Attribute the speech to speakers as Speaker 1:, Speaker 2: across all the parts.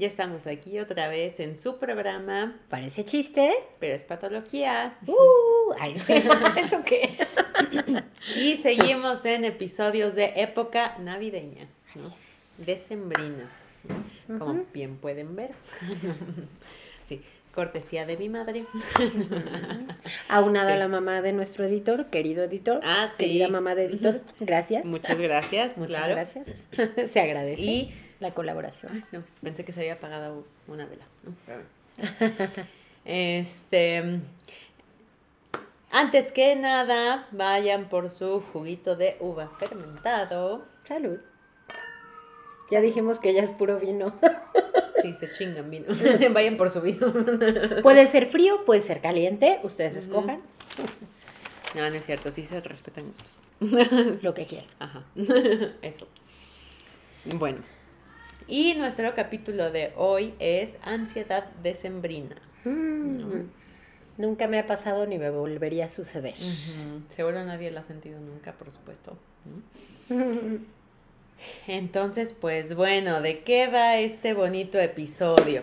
Speaker 1: Ya estamos aquí otra vez en su programa.
Speaker 2: Parece chiste,
Speaker 1: pero es patología.
Speaker 2: Uh, ¿Eso qué?
Speaker 1: y seguimos en episodios de época navideña. ¿no? Decembrina. Como bien pueden ver. sí, cortesía de mi madre.
Speaker 2: Aunado a la mamá de nuestro editor, querido editor.
Speaker 1: Ah, sí.
Speaker 2: Querida mamá de editor, gracias.
Speaker 1: Muchas gracias.
Speaker 2: Muchas gracias. Se agradece. Y la colaboración.
Speaker 1: no, pensé que se había apagado una vela. este. Antes que nada, vayan por su juguito de uva fermentado.
Speaker 2: Salud. Ya dijimos que ya es puro vino.
Speaker 1: Sí, se chingan vino. vayan por su vino.
Speaker 2: Puede ser frío, puede ser caliente, ustedes escojan.
Speaker 1: No, no es cierto, sí se respetan gustos.
Speaker 2: Lo que quieran.
Speaker 1: Ajá. Eso. Bueno, y nuestro capítulo de hoy es ansiedad decembrina.
Speaker 2: Mm. Nunca me ha pasado ni me volvería a suceder.
Speaker 1: Seguro nadie lo ha sentido nunca, por supuesto. Entonces, pues bueno, ¿de qué va este bonito episodio?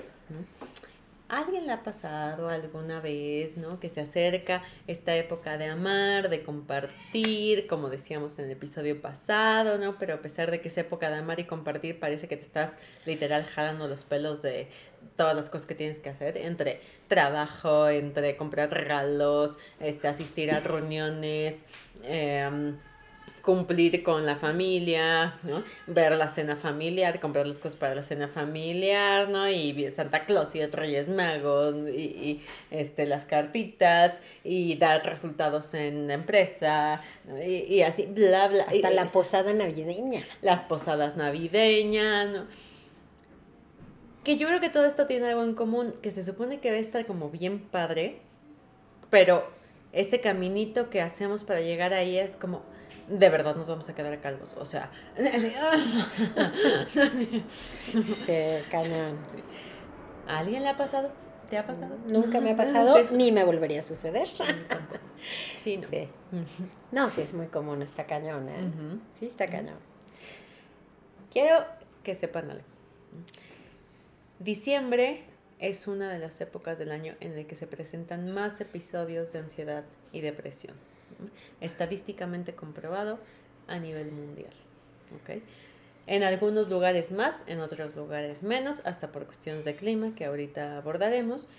Speaker 1: Alguien le ha pasado alguna vez, ¿no? Que se acerca esta época de amar, de compartir, como decíamos en el episodio pasado, ¿no? Pero a pesar de que es época de amar y compartir, parece que te estás literal jalando los pelos de todas las cosas que tienes que hacer, entre trabajo, entre comprar regalos, este, asistir a reuniones, eh, cumplir con la familia, ¿no? Ver la cena familiar, comprar las cosas para la cena familiar, ¿no? Y Santa Claus y otros Reyes Magos y, este, las cartitas y dar resultados en la empresa y, así, bla, bla.
Speaker 2: Hasta la posada navideña.
Speaker 1: Las posadas navideñas, ¿no? Que yo creo que todo esto tiene algo en común, que se supone que va a estar como bien padre, pero ese caminito que hacemos para llegar ahí es como de verdad nos vamos a quedar calvos. O sea,
Speaker 2: se cañón.
Speaker 1: ¿A alguien le ha pasado? ¿Te ha pasado?
Speaker 2: Nunca me ha pasado, ni me volvería a suceder.
Speaker 1: Sí, no.
Speaker 2: Sí. No, sí, es muy común, está cañón, ¿eh? Sí, está cañón.
Speaker 1: Quiero que sepan algo. Diciembre es una de las épocas del año en el que se presentan más episodios de ansiedad y depresión estadísticamente comprobado a nivel mundial. En algunos lugares más, en otros lugares menos, hasta por cuestiones de clima que ahorita abordaremos,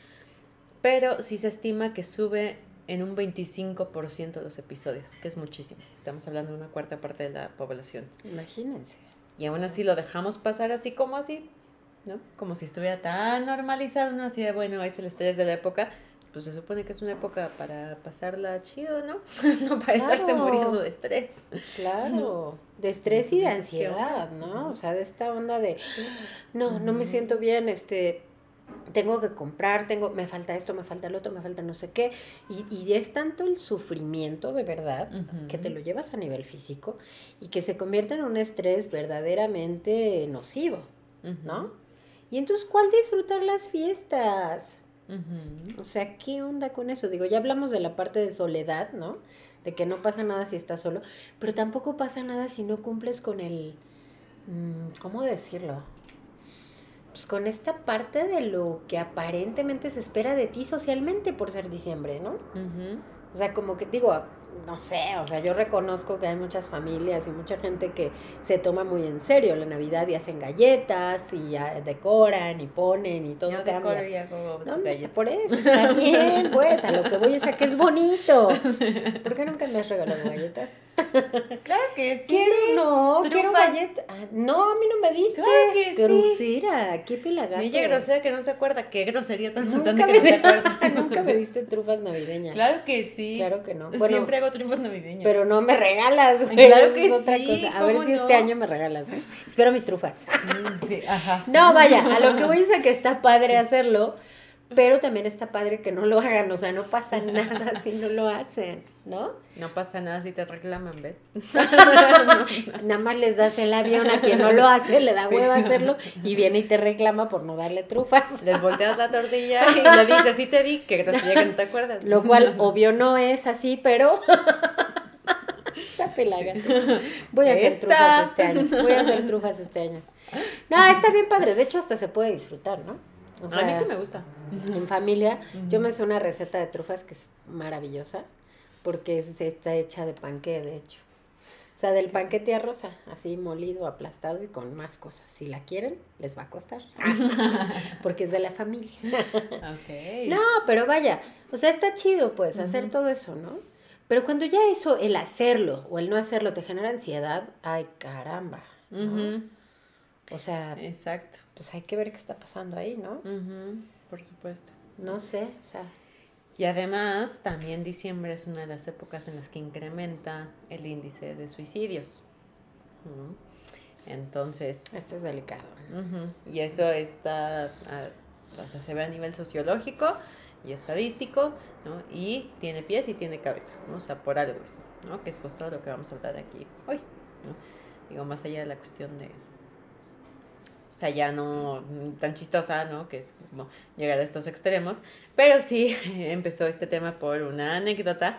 Speaker 1: pero sí se estima que sube en un 25% los episodios, que es muchísimo. Estamos hablando de una cuarta parte de la población.
Speaker 2: Imagínense.
Speaker 1: Y aún así lo dejamos pasar así como así, ¿no? Como si estuviera tan normalizado, ¿no? Así de, bueno, es el estrés de la época, pues se supone que es una época para pasarla chido, ¿no? no para estarse muriendo de estrés.
Speaker 2: Claro, de estrés y de ansiedad, ¿no? O sea, de esta onda de, no, no me siento bien, este, tengo que comprar, tengo, me falta esto, me falta el otro, me falta no sé qué. Y, y es tanto el sufrimiento de verdad que te lo llevas a nivel físico y que se convierte en un estrés verdaderamente nocivo, ¿no? Y entonces, ¿cuál disfrutar las fiestas? O sea, ¿qué onda con eso? Digo, ya hablamos de la parte de soledad, ¿no? De que no pasa nada si estás solo, pero tampoco pasa nada si no cumples con el, mm, ¿cómo decirlo? Pues con esta parte de lo que aparentemente se espera de ti socialmente por ser diciembre, ¿no? O sea, como que digo, no sé, o sea, yo reconozco que hay muchas familias y mucha gente que se toma muy en serio la Navidad y hacen galletas y decoran y ponen y todo
Speaker 1: yo
Speaker 2: cambia.
Speaker 1: y hago
Speaker 2: no, por eso, también, pues, a lo que voy es a que es bonito. ¿Por qué nunca me has regalado galletas?
Speaker 1: claro que sí.
Speaker 2: Quiero, no, quiero galletas. Ah, no, a mí no me diste.
Speaker 1: Claro que sí.
Speaker 2: Grosera, qué pelagatos.
Speaker 1: Niña grosera que no se acuerda. Qué grosería tan
Speaker 2: Nunca me,
Speaker 1: que no te acuerdas.
Speaker 2: nunca me diste trufas navideñas.
Speaker 1: Claro que sí.
Speaker 2: Claro que no. Bueno,
Speaker 1: Siempre hago trufas navideñas.
Speaker 2: Pero no me regalas, güey.
Speaker 1: Claro que
Speaker 2: es otra
Speaker 1: sí,
Speaker 2: cosa. A ver
Speaker 1: ¿cómo
Speaker 2: si
Speaker 1: no?
Speaker 2: este año me regalas, ¿eh? Espero mis trufas.
Speaker 1: Mm, sí, ajá.
Speaker 2: No, vaya, a lo que voy es a que está padre hacerlo, pero también está padre que no lo hagan, o sea, no pasa nada si no lo hacen, ¿no?
Speaker 1: No pasa nada si te reclaman, ¿ves?
Speaker 2: Nada más les das el avión a quien no lo hace, le da
Speaker 1: Sí.
Speaker 2: hueva hacerlo y viene y te reclama por no darle trufas.
Speaker 1: Les volteas la tortilla y le dices, sí te di, qué grosería que no te acuerdas.
Speaker 2: Lo cual, obvio, no es así, pero. Está pelaga. Voy a hacer
Speaker 1: Esta.
Speaker 2: trufas este año. Voy a hacer trufas este año. No, está bien padre. De hecho, hasta se puede disfrutar, ¿no? O
Speaker 1: a mí sí me gusta.
Speaker 2: en familia, yo me sé una receta de trufas que es maravillosa, porque es, está hecha de panque, de hecho. O sea, del panque tía rosa, así molido, aplastado y con más cosas. Si la quieren, les va a costar. porque es de la familia.
Speaker 1: Ok.
Speaker 2: No, pero vaya, o sea, está chido, pues, hacer todo eso, ¿no? Pero cuando ya eso, el hacerlo o el no hacerlo te genera ansiedad, ay, caramba. ¿no? O sea,
Speaker 1: Exacto.
Speaker 2: pues hay que ver qué está pasando ahí, ¿no?
Speaker 1: Ujú, Por supuesto.
Speaker 2: No sé, o sea,
Speaker 1: Y además, también diciembre es una de las épocas en las que incrementa el índice de suicidios. Ujú. Entonces,
Speaker 2: esto es delicado. ¿no?
Speaker 1: y eso está, a- o sea, se ve a nivel sociológico y estadístico, ¿no? Y tiene pies y tiene cabeza, ¿no? O sea, por algo es, ¿no? Que es justo lo que vamos a hablar aquí hoy, ¿no? Digo, más allá de la cuestión de, sea, ya no tan chistosa, ¿no? Que es como llegar a estos extremos, pero sí empezó este tema por una anécdota,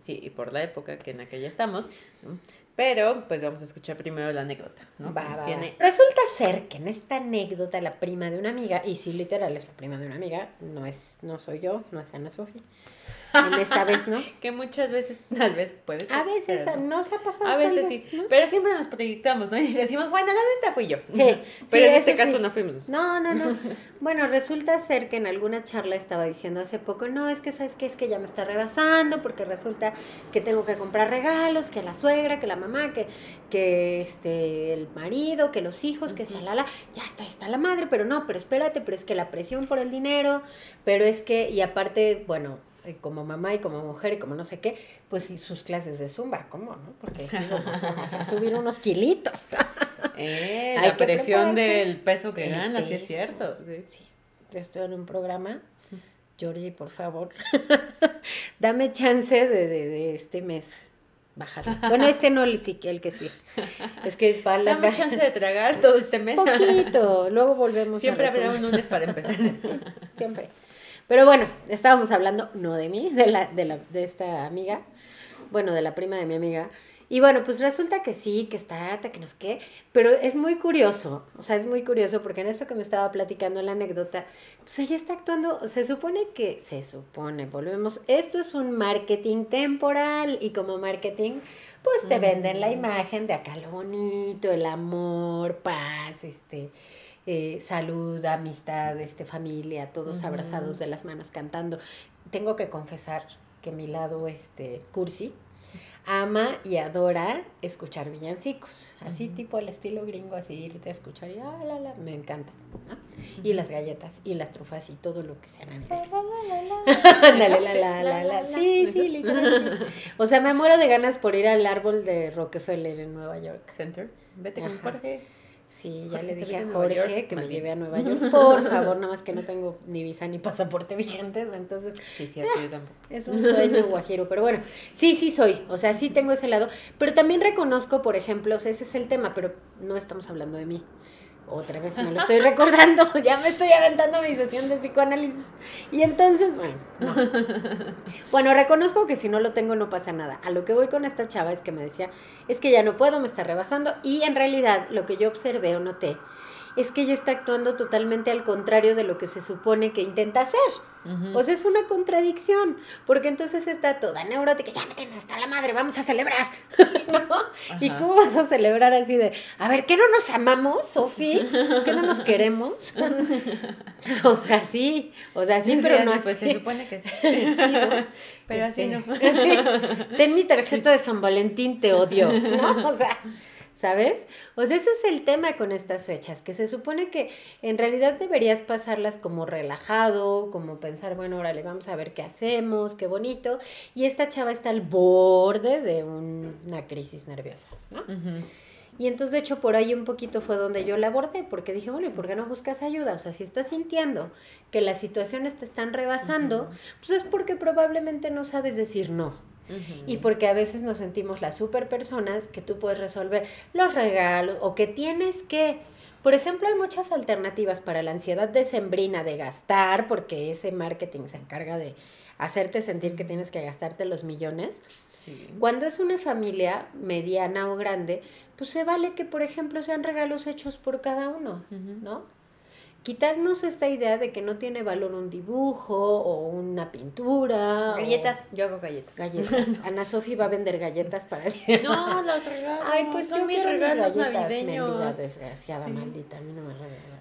Speaker 1: sí, y por la época que en aquella estamos, ¿no? Pero, pues vamos a escuchar primero la anécdota, ¿no?
Speaker 2: Va,
Speaker 1: Entonces,
Speaker 2: va,
Speaker 1: tiene...
Speaker 2: va. Resulta ser que en esta anécdota la prima de una amiga, y sí, literal es la prima de una amiga, no es, no soy yo, no es Ana Sofía. En esta vez no.
Speaker 1: Que muchas veces, tal vez puede ser.
Speaker 2: A veces
Speaker 1: pero no.
Speaker 2: se ha pasado.
Speaker 1: A veces
Speaker 2: vez,
Speaker 1: sí,
Speaker 2: ¿no?
Speaker 1: pero siempre nos proyectamos, ¿no? Y decimos, bueno, la neta fui yo.
Speaker 2: Sí,
Speaker 1: pero
Speaker 2: sí,
Speaker 1: en este caso
Speaker 2: sí.
Speaker 1: no fuimos.
Speaker 2: No, no, no. Bueno, resulta ser que en alguna charla estaba diciendo hace poco, no, es que sabes qué, es que ya me está rebasando porque resulta que tengo que comprar regalos, que la suegra, que la mamá, que, que este, el marido, que los hijos, que shalala, ya estoy está la madre, pero no, pero espérate, pero es que la presión por el dinero, pero es que, y aparte, bueno, como mamá y como mujer y como no sé qué, pues y sus clases de zumba, ¿cómo, no? Porque digo, vas a subir unos kilitos.
Speaker 1: Eh, la presión del peso que
Speaker 2: El
Speaker 1: ganas, sí es cierto. sí.
Speaker 2: Estoy en un programa. Georgie, por favor, dame chance de, de, de este mes bajarlo. Bueno, este no, el, el que sí. Es que para las
Speaker 1: Dame chance de tragar todo este mes.
Speaker 2: Poquito, luego volvemos
Speaker 1: Siempre habrá un lunes para empezar.
Speaker 2: Siempre. Pero bueno, estábamos hablando, no de mí, de, la, de, la, de esta amiga, bueno, de la prima de mi amiga. Y bueno, pues resulta que sí, que está harta, que no sé qué, pero es muy curioso, o sea, es muy curioso porque en esto que me estaba platicando en la anécdota, pues ella está actuando, se supone que, se supone, volvemos, esto es un marketing temporal y como marketing, pues te venden la imagen de acá lo bonito, el amor, paz, este, eh, salud, amistad, este, familia, todos abrazados de las manos cantando. Tengo que confesar que mi lado, este, cursi, ama y adora escuchar villancicos, así tipo al estilo gringo, así irte a escuchar y ah, la, la, me encanta. ¿no? Y las galletas y las trufas y todo lo que sea navideño. Ándale, la, la, la, la. Sí, sí, literal. sí. O sea, me muero de ganas por ir al árbol de Rockefeller en Nueva York.
Speaker 1: Center. Vete con. Jorge.
Speaker 2: Sí, ya le dije a Jorge
Speaker 1: York,
Speaker 2: que me lleve a Nueva York, por favor, nada más que no tengo ni visa ni pasaporte vigentes, entonces
Speaker 1: Sí, cierto, yo tampoco.
Speaker 2: es un sueño guajiro, pero bueno, sí, sí soy, o sea, sí tengo ese lado, pero también reconozco, por ejemplo, o sea, ese es el tema, pero no estamos hablando de mí. Otra vez me lo estoy recordando, ya me estoy aventando mi sesión de psicoanálisis. Y entonces, bueno, no. Bueno, reconozco que si no lo tengo no pasa nada. A lo que voy con esta chava es que me decía, es que ya no puedo, me está rebasando. Y en realidad lo que yo observé o noté, es que ella está actuando totalmente al contrario de lo que se supone que intenta hacer. O sea, es una contradicción, porque entonces está toda neurótica, ya me hasta la madre, vamos a celebrar. ¿No? ¿Y cómo vas a celebrar así de, a ver, ¿qué no nos amamos, Sofi? ¿Qué no nos queremos? o sea, sí, o sea, sí, pero no
Speaker 1: Pues
Speaker 2: así.
Speaker 1: se supone que sí. Pero así
Speaker 2: Este,
Speaker 1: no.
Speaker 2: sí. Ten mi tarjeta de San Valentín, te odio. ¿No? O sea, ¿sabes? O sea, ese es el tema con estas fechas, que se supone que en realidad deberías pasarlas como relajado, como pensar, bueno, órale, vamos a ver qué hacemos, qué bonito. Y esta chava está al borde de un- una crisis nerviosa, ¿no? Y entonces, de hecho, por ahí un poquito fue donde yo la abordé, porque dije, bueno, ¿y por qué no buscas ayuda? O sea, si estás sintiendo que las situaciones te están rebasando, pues es porque probablemente no sabes decir no. Y porque a veces nos sentimos las super personas que tú puedes resolver los regalos o que tienes que... Por ejemplo, hay muchas alternativas para la ansiedad decembrina de gastar, porque ese marketing se encarga de hacerte sentir que tienes que gastarte los millones.
Speaker 1: Sí.
Speaker 2: Cuando es una familia mediana o grande, pues se vale que, por ejemplo, sean regalos hechos por cada uno. ¿no? Quitarnos esta idea de que no tiene valor un dibujo o una pintura. o
Speaker 1: Galletas, yo hago galletas.
Speaker 2: Galletas. Ana Sofi va a vender galletas para decir.
Speaker 1: No, los regalos.
Speaker 2: Ay, pues
Speaker 1: son
Speaker 2: yo
Speaker 1: mis
Speaker 2: quiero mis
Speaker 1: regalos
Speaker 2: galletas,
Speaker 1: navideños.
Speaker 2: mendiga desgraciada,
Speaker 1: Sí.
Speaker 2: maldita, a mí no me regala.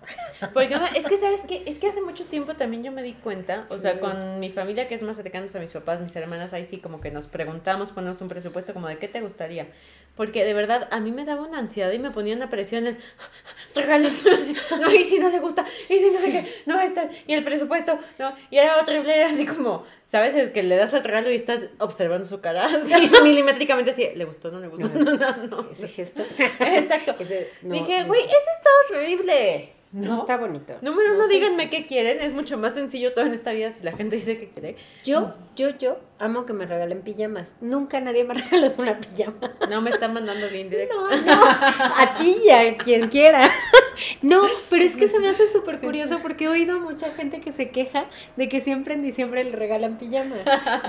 Speaker 1: Porque no, es que, ¿sabes qué? Es que hace mucho tiempo también yo me di cuenta, o sea,
Speaker 2: Sí.
Speaker 1: con mi familia que es más cercana a mis papás, mis hermanas, ahí sí como que nos preguntamos, ponemos un presupuesto como de qué te gustaría. Porque de verdad a mí me daba una ansiedad y me ponía una presión en regalos, no, y si no le gusta, y si no sé qué, no, está, y el presupuesto, no, y era horrible, era así como, ¿sabes? El que le das el regalo y estás observando su cara, así, milimétricamente así, ¿le gustó, no le gustó? No, no, no.
Speaker 2: Ese gesto.
Speaker 1: Exacto.
Speaker 2: Ese- no,
Speaker 1: Dije,
Speaker 2: no
Speaker 1: güey,
Speaker 2: está-
Speaker 1: eso está horrible.
Speaker 2: No, está bonito.
Speaker 1: Número
Speaker 2: No
Speaker 1: uno,
Speaker 2: sé
Speaker 1: díganme qué quieren. Es mucho más sencillo todo en esta vida si la gente dice que quiere.
Speaker 2: Yo, yo, yo amo que me regalen pijamas. Nunca nadie me ha regalado una pijama.
Speaker 1: No me están mandando bien directo.
Speaker 2: No, no, a ti y a quien quiera. No, pero es que se me hace súper curioso porque he oído a mucha gente que se queja de que siempre en diciembre le regalan pijama.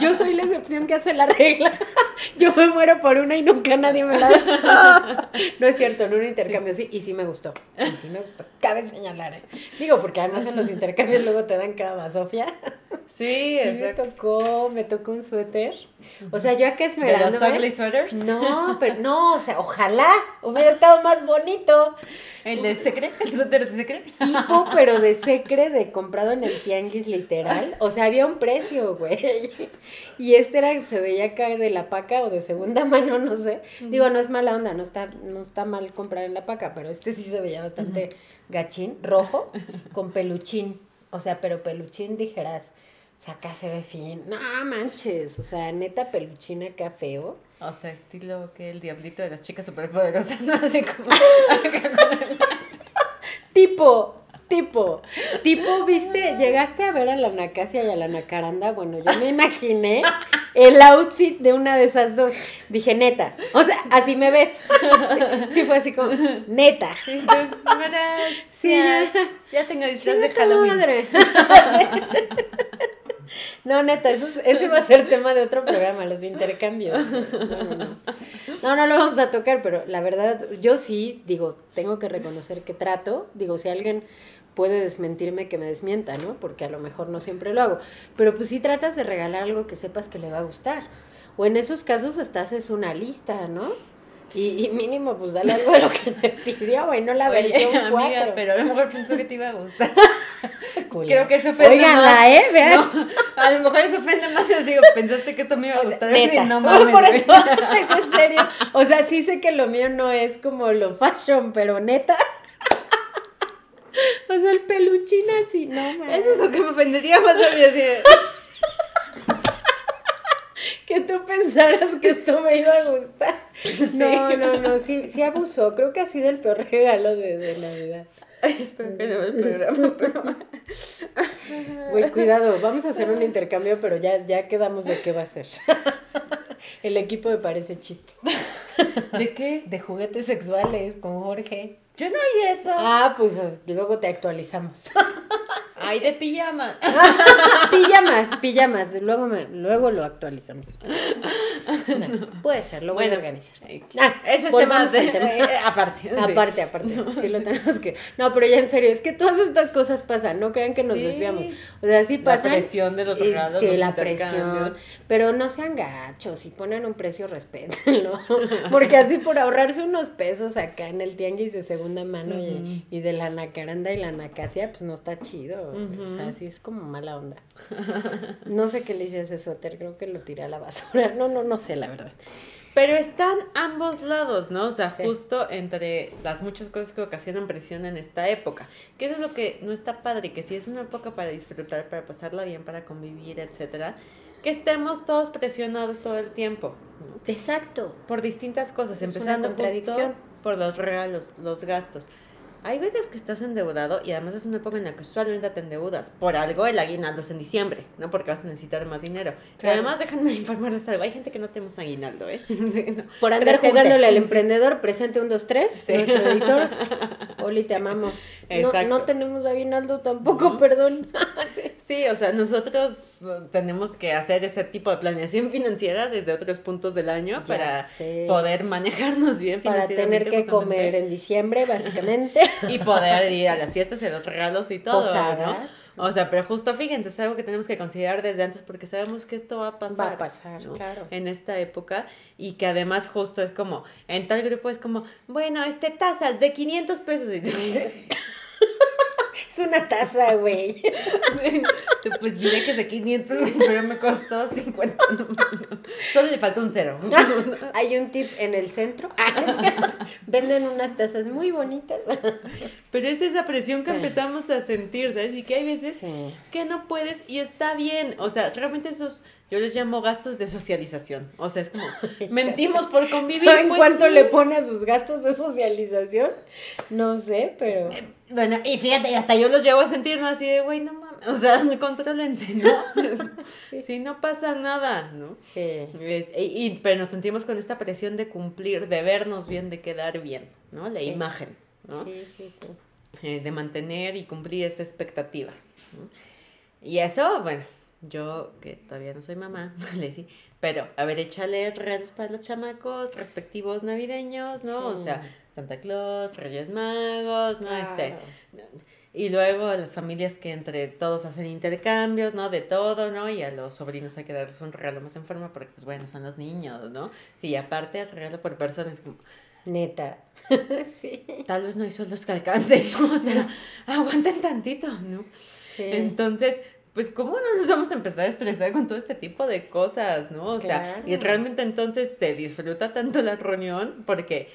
Speaker 2: Yo soy la excepción que hace la regla. Yo me muero por una y nunca nadie me la da. No es cierto, en un intercambio sí, y sí me gustó. Y sí me gustó. Cabe señalar, ¿eh? Digo, porque además en los intercambios luego te dan cada basofia.
Speaker 1: Sí,
Speaker 2: Sí me tocó, me tocó un suéter. O sea, yo acá
Speaker 1: ¿De los
Speaker 2: esmerándome.
Speaker 1: ugly sweaters?
Speaker 2: No, pero no, o sea, ojalá hubiera estado más bonito.
Speaker 1: ¿El de secre? ¿El suéter de secre?
Speaker 2: Tipo, pero de secre, de comprado en el tianguis literal. O sea, había un precio, güey. Y este era, se veía acá de la paca o de segunda mano, no sé. Digo, no es mala onda, no está, no está mal comprar en la paca, pero este sí se veía bastante gachín, rojo, con peluchín. O sea, pero peluchín dijeras. O sea, acá se ve fin. No manches. O sea, neta peluchín acá feo.
Speaker 1: O sea, estilo que el diablito de las chicas superpoderosas, ¿no? Así como...
Speaker 2: Tipo, tipo, tipo, viste, llegaste a ver a la Nacasia y a la Nacaranda. Bueno, yo me imaginé el outfit de una de esas dos. Dije, neta, o sea, así me ves. Sí, fue así como, neta.
Speaker 1: Sí,
Speaker 2: ya.
Speaker 1: Ya tengo disfraz de Halloween.
Speaker 2: madre. No, neta, eso es- ese va a ser tema de otro programa, los intercambios. No, no, no. No, no lo vamos a tocar, pero la verdad, yo sí, digo, tengo que reconocer que trato. Digo, si alguien puede desmentirme, que me desmienta, ¿no? Porque a lo mejor no siempre lo hago. Pero pues sí tratas de regalar algo que sepas que le va a gustar. O en esos casos hasta haces una lista, ¿no? Y, y mínimo, pues dale algo de lo que me pidió, güey, no la
Speaker 1: Oye,
Speaker 2: versión
Speaker 1: amiga,
Speaker 2: 4.
Speaker 1: pero a lo mejor pensó que te iba a gustar.
Speaker 2: Culera.
Speaker 1: Creo que eso ofende
Speaker 2: Óiganla,
Speaker 1: más.
Speaker 2: ¿eh? Vean.
Speaker 1: No, a lo mejor eso ofende más. Yo digo, pensaste que esto me iba a gustar.
Speaker 2: Neta.
Speaker 1: Sí, no
Speaker 2: Por
Speaker 1: mames. güey.
Speaker 2: eso, es en serio. O sea, sí sé que lo mío no es como lo fashion, pero neta. O sea, el peluchín así, no mames.
Speaker 1: Eso es lo que me ofendería más a mí. Así
Speaker 2: Que tú pensaras que esto me iba a gustar. No, no, no, sí, sí abusó. Creo que ha sido el peor regalo de, de Navidad.
Speaker 1: Ay, espero que no me el programa, pero...
Speaker 2: Güey, cuidado, vamos a hacer un intercambio, pero ya, ya quedamos de qué va a ser. El equipo me parece chiste.
Speaker 1: ¿De qué?
Speaker 2: De juguetes sexuales con Jorge.
Speaker 1: Yo no oí eso.
Speaker 2: Ah, pues luego te actualizamos.
Speaker 1: Ay, de pijama.
Speaker 2: pijamas, pijamas. Luego, me, luego lo actualizamos. Puede ser, lo voy a organizar.
Speaker 1: Ah, eso es tema, de, aparte.
Speaker 2: Aparte, aparte. Sí. lo tenemos que. No, pero ya en serio, es que todas estas cosas pasan, no crean que nos desviamos. O sea, sí pasan.
Speaker 1: La presión del otro lado.
Speaker 2: Sí, la presión. Pero no sean gachos, si ponen un precio, respétenlo. Porque así por ahorrarse unos pesos acá en el tianguis de segunda mano y, de la nacaranda y la nacasia, pues no está chido. O sea, sí es como mala onda. No sé qué le hice a ese suéter, creo que lo tiré a la basura. No, no, no sé, la verdad.
Speaker 1: Pero están ambos lados, ¿no? O sea, justo entre las muchas cosas que ocasionan presión en esta época. Que eso es lo que no está padre, que si es una época para disfrutar, para pasarla bien, para convivir, etcétera, que estemos todos presionados todo el tiempo.
Speaker 2: Exacto.
Speaker 1: Por distintas cosas, empezando justo por los regalos, los gastos. Hay veces que estás endeudado y además es una época en la que usualmente te endeudas. Por algo el aguinaldo es en diciembre, ¿no? Porque vas a necesitar más dinero. Pero además déjenme informarles algo. Hay gente que no tenemos aguinaldo, ¿eh?
Speaker 2: Por andar jugándole al emprendedor, presente un, dos, tres, nuestro editor. Oli, te amamos. Exacto. No, tenemos aguinaldo tampoco, perdón.
Speaker 1: sí, o sea, nosotros tenemos que hacer ese tipo de planeación financiera desde otros puntos del año para poder manejarnos bien
Speaker 2: Para tener que comer en diciembre, básicamente.
Speaker 1: y poder ir a las fiestas y los regalos y todo, ¿no? O sea, pero justo fíjense, es algo que tenemos que considerar desde antes porque sabemos que esto va a pasar.
Speaker 2: Va a pasar, claro.
Speaker 1: En esta época y que además justo es como, en tal grupo es como, bueno, este tazas de 500 pesos.
Speaker 2: Es una taza, güey.
Speaker 1: pues diré que es de 500, pero me costó 50. Solo le falta un cero.
Speaker 2: Hay un tip en el centro. Venden unas tazas muy bonitas.
Speaker 1: Pero es esa presión que empezamos a sentir, ¿sabes? Y que hay veces que no puedes y está bien. O sea, realmente esos yo les llamo gastos de socialización. O sea, es como, mentimos por convivir.
Speaker 2: ¿En pues cuánto le pone a sus gastos de socialización? No sé, pero...
Speaker 1: Eh, bueno, y fíjate, hasta yo los llevo a sentir, ¿no? Así de, güey, no mames. O sea, contrólense, ¿no? sí. no pasa nada, ¿no? Sí. y, pero nos sentimos con esta presión de cumplir, de vernos bien, de quedar bien, ¿no? La imagen, ¿no? Sí, sí, sí. Eh, de mantener y cumplir esa expectativa. Y eso, bueno yo, que todavía no soy mamá, le sí, pero a ver, échale regalos para los chamacos respectivos navideños, ¿no? O sea, Santa Claus, Reyes Magos, ¿no? Este, y luego las familias que entre todos hacen intercambios, ¿no? De todo, ¿no? Y a los sobrinos hay que darles un regalo más en forma porque, pues bueno, son los niños, ¿no? Sí, aparte el regalo por persona es como...
Speaker 2: Neta. sí.
Speaker 1: Tal vez no hay sueldos que alcancen, ¿no? O sea, aguanten tantito, ¿no? Sí. Entonces, pues cómo no nos vamos a empezar a estresar con todo este tipo de cosas, ¿no? O sea, y realmente entonces se disfruta tanto la reunión porque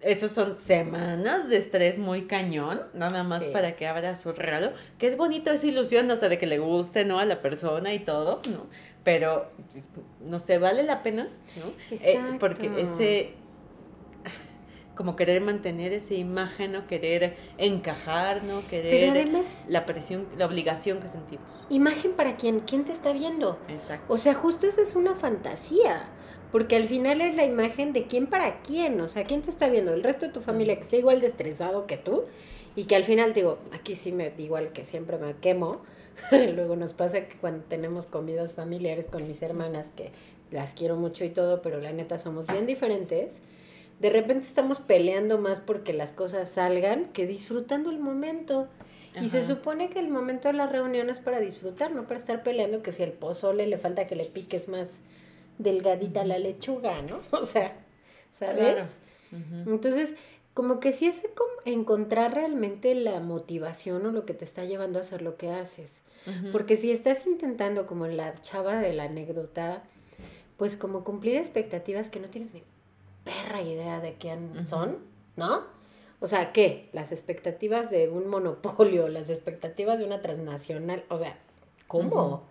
Speaker 1: esos son semanas de estrés muy cañón, nada más para que abra su regalo, que es bonito esa ilusión, o sea, de que le guste, ¿no? A la persona y todo, ¿no? Pero, pues, no sé, vale la pena, ¿no? Eh, porque ese como querer mantener esa imagen o querer encajar, ¿no? Querer además, la presión, la obligación que sentimos.
Speaker 2: Imagen para quién, quién te está viendo. Exacto. O sea, justo esa es una fantasía. Porque al final es la imagen de quién para quién, o sea, quién te está viendo, el resto de tu familia que está igual de estresado que tú y que al final digo, aquí sí me igual que siempre me quemo. Luego nos pasa que cuando tenemos comidas familiares con mis hermanas que las quiero mucho y todo, pero la neta somos bien diferentes de repente estamos peleando más porque las cosas salgan que disfrutando el momento. Y se supone que el momento de la reunión es para disfrutar, no para estar peleando que si el pozole le falta que le piques más delgadita la lechuga, ¿no? O sea, ¿sabes? Entonces, como que sí es encontrar realmente la motivación o lo que te está llevando a hacer lo que haces. Porque si estás intentando, como la chava de la anécdota, pues como cumplir expectativas que no tienes ni perra idea de quién son, ¿no? O sea, ¿qué? Las expectativas de un monopolio, las expectativas de una transnacional, o sea, ¿cómo?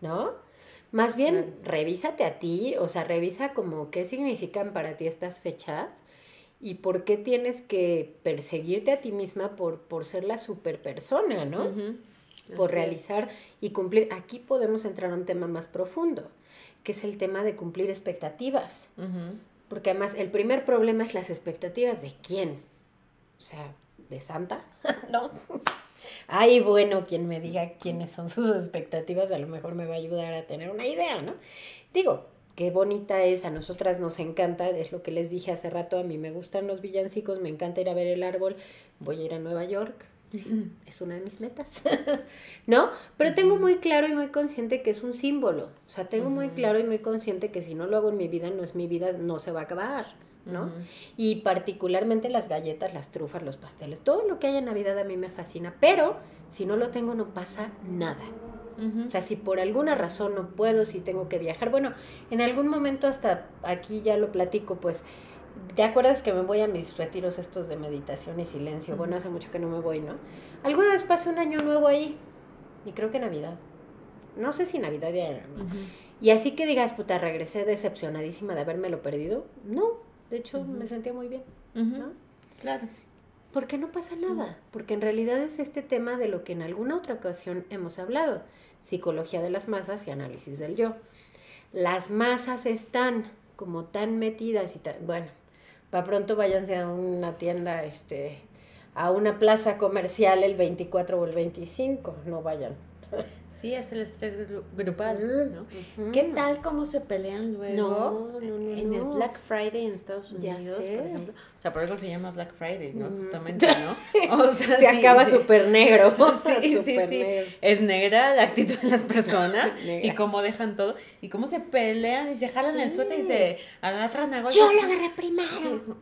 Speaker 2: ¿No? Más bien, revísate a ti, o sea, revisa como qué significan para ti estas fechas y por qué tienes que perseguirte a ti misma por, por ser la super persona, ¿no? Por realizar y cumplir. Aquí podemos entrar a un tema más profundo, que es el tema de cumplir expectativas. Porque además el primer problema es las expectativas de quién. O sea, de Santa, ¿no? Ay, bueno, quien me diga quiénes son sus expectativas, a lo mejor me va a ayudar a tener una idea, ¿no? Digo, qué bonita es, a nosotras nos encanta, es lo que les dije hace rato, a mí me gustan los villancicos, me encanta ir a ver el árbol, voy a ir a Nueva York, sí, es una de mis metas, ¿no? Pero tengo muy claro y muy consciente que es un símbolo, o sea, tengo muy claro y muy consciente que si no lo hago en mi vida, no es mi vida, no se va a acabar, ¿no? Y particularmente las galletas, las trufas, los pasteles, todo lo que hay en Navidad a mí me fascina, pero si no lo tengo no pasa nada. O sea, si por alguna razón no puedo, si tengo que viajar, bueno, en algún momento hasta aquí ya lo platico, pues, ¿te acuerdas que me voy a mis retiros estos de meditación y silencio? Bueno, hace mucho que no me voy, ¿no? Alguna vez pasé un año nuevo ahí, y creo que Navidad. No sé si Navidad ya era, Y así que digas, puta, regresé decepcionadísima de haberme lo perdido. No, de hecho me sentía muy bien, ¿no?
Speaker 1: Claro.
Speaker 2: Porque no pasa nada, porque en realidad es este tema de lo que en alguna otra ocasión hemos hablado psicología de las masas y análisis del yo. Las masas están como tan metidas y tan, bueno, para pronto váyanse a una tienda, este, a una plaza comercial el 24 o el 25, no vayan.
Speaker 1: Sí, es el estrés grupal, ¿no? ¿Qué tal cómo se pelean luego en el Black Friday en Estados Unidos, por ejemplo? O sea, por eso se llama Black Friday, ¿no? Justamente, ¿no?
Speaker 2: O sea, se acaba súper negro.
Speaker 1: sí, sí, sí. Es negra la actitud de las personas y cómo dejan todo y cómo se pelean y se jalan el suéter y se agarran a golpes.
Speaker 2: Yo lo agarré primero.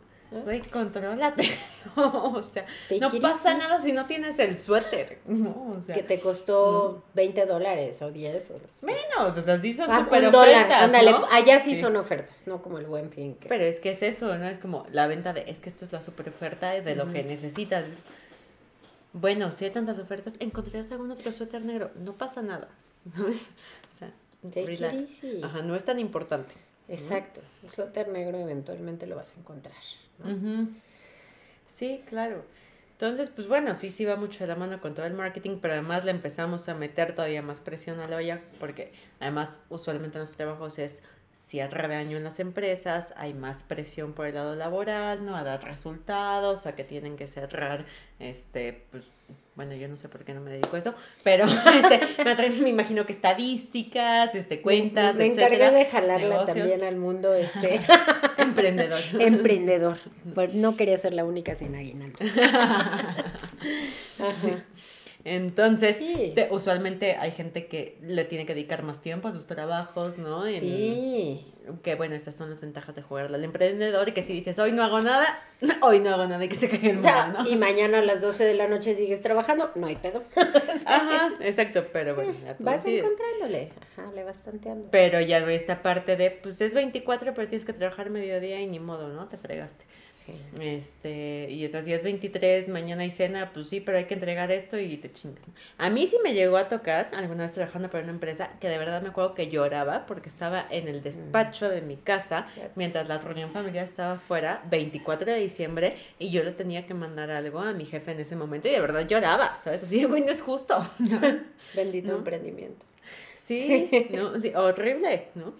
Speaker 1: Güey, contrólate. No, o sea, no pasa nada si no tienes el suéter. No, o sea.
Speaker 2: Que te costó 20 dólares o 10 o
Speaker 1: Menos, o sea, sí son ah, súper ofertas.
Speaker 2: Ándale, allá sí, son ofertas, no como el buen fin.
Speaker 1: Pero es que es eso, ¿no? Es como la venta de, es que esto es la super oferta de lo que necesitas. Bueno, si hay tantas ofertas, encontrarás algún otro suéter negro. No pasa nada, ¿sabes? O sea, relax. Ajá, no es tan importante.
Speaker 2: Exacto, suéter negro eventualmente lo vas a encontrar.
Speaker 1: Sí, claro. Entonces, pues bueno, sí, sí va mucho de la mano con todo el marketing, pero además le empezamos a meter todavía más presión a la olla, porque además usualmente en los trabajos es cierre de año en las empresas, hay más presión por el lado laboral, ¿no? A dar resultados, a que tienen que cerrar, este, pues, bueno, yo no sé por qué no me dedico a eso, pero este, me, imagino que estadísticas, este, cuentas,
Speaker 2: Me, me encargué de jalarla también al mundo, este...
Speaker 1: Emprendedor.
Speaker 2: Emprendedor. No quería ser la única sin aguinaldo.
Speaker 1: Entonces, usualmente hay gente que le tiene que dedicar más tiempo a sus trabajos, ¿no?
Speaker 2: sí.
Speaker 1: Que bueno, esas son las ventajas de jugar al emprendedor y que si dices, hoy no hago nada, hoy no hago nada y que se caiga el mundo, ¿no?
Speaker 2: Y mañana a las 12 de la noche sigues trabajando, no hay pedo.
Speaker 1: Ajá, exacto, pero bueno.
Speaker 2: vas encontrándole, ajá, le vas tanteando.
Speaker 1: Pero ya esta parte de, pues es 24, pero tienes que trabajar mediodía y ni modo, ¿no? Te fregaste. Sí. Este, y entonces ya es 23, mañana hay cena, pues sí, pero hay que entregar esto y te chingas. A mí sí me llegó a tocar, alguna vez trabajando para una empresa, que de verdad me acuerdo que lloraba porque estaba en el despacho de mi casa mientras la reunión familiar estaba fuera, 24 de diciembre, y yo le tenía que mandar algo a mi jefe en ese momento y de verdad lloraba, ¿sabes? Así de, güey, no es justo.
Speaker 2: Bendito emprendimiento.
Speaker 1: Sí, ¿no? Sí, horrible, ¿no?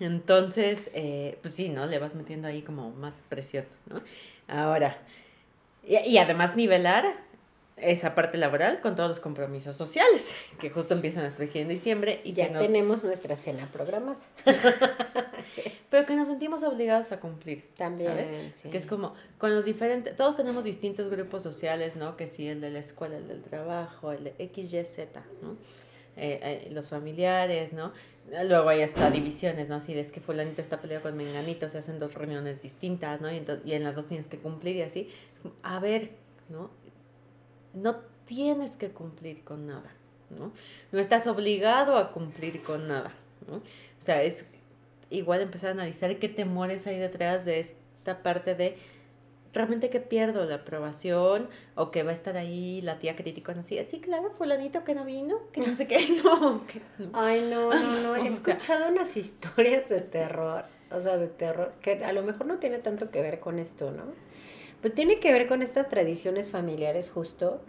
Speaker 1: Entonces, eh, pues sí, ¿no? Le vas metiendo ahí como más presión, ¿no? Ahora, y, además nivelar esa parte laboral con todos los compromisos sociales que justo empiezan a surgir en diciembre y
Speaker 2: ya tenemos nuestra cena programada.
Speaker 1: Pero que nos sentimos obligados a cumplir.
Speaker 2: También.
Speaker 1: Que es como con los diferentes, todos tenemos distintos grupos sociales, ¿no? Que sí, el de la escuela, el del trabajo, el de XYZ, ¿no? Eh, eh, los familiares, ¿no? Luego hay hasta divisiones, ¿no? Así es que fulanito está peleado con menganito, se hacen dos reuniones distintas, ¿no? Y en las dos tienes que cumplir y así. A ver, ¿no? No tienes que cumplir con nada, ¿no? No estás obligado a cumplir con nada, ¿no? O sea, es igual empezar a analizar qué temores hay detrás de esta parte de realmente que pierdo la aprobación o que va a estar ahí la tía crítica así, así claro, fulanito que no vino, que no sé qué, no.
Speaker 2: Ay, no, no, no, he escuchado unas historias de terror, o sea, de terror, que a lo mejor no tiene tanto que ver con esto, ¿no? Pero tiene que ver con estas tradiciones familiares justo,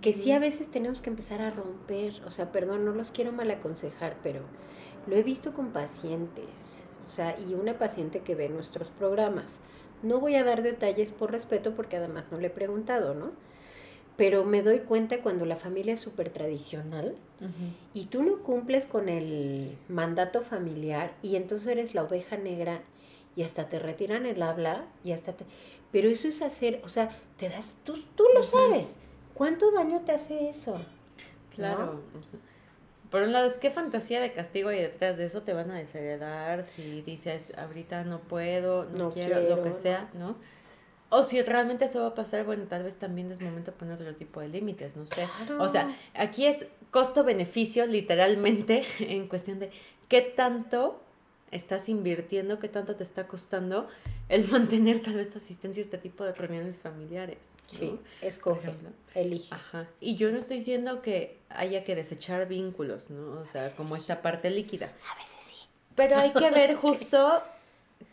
Speaker 2: que sí a veces tenemos que empezar a romper, o sea, perdón, no los quiero mal aconsejar, pero lo he visto con pacientes, o sea, y una paciente que ve nuestros programas no voy a dar detalles por respeto porque además no le he preguntado, ¿no? pero me doy cuenta cuando la familia es súper tradicional y tú no cumples con el mandato familiar y entonces eres la oveja negra y hasta te retiran el habla y hasta te... Pero eso es hacer, o sea, te das, tú, tú lo sabes. ¿Cuánto daño te hace eso?
Speaker 1: Claro. Por un lado, es qué fantasía de castigo y detrás de eso te van a desheredar si dices, ahorita no puedo, no, quiero, lo que sea, ¿no? O si realmente eso va a pasar, bueno, tal vez también es momento de poner otro tipo de límites, no sé. O sea, aquí es costo-beneficio, literalmente, en cuestión de qué tanto estás invirtiendo, qué tanto te está costando el mantener tal vez tu asistencia a este tipo de reuniones familiares.
Speaker 2: Sí, escoge, elige.
Speaker 1: Ajá. Y yo no estoy diciendo que haya que desechar vínculos, ¿no? O sea, como esta parte líquida.
Speaker 2: A veces sí.
Speaker 1: Pero hay que ver justo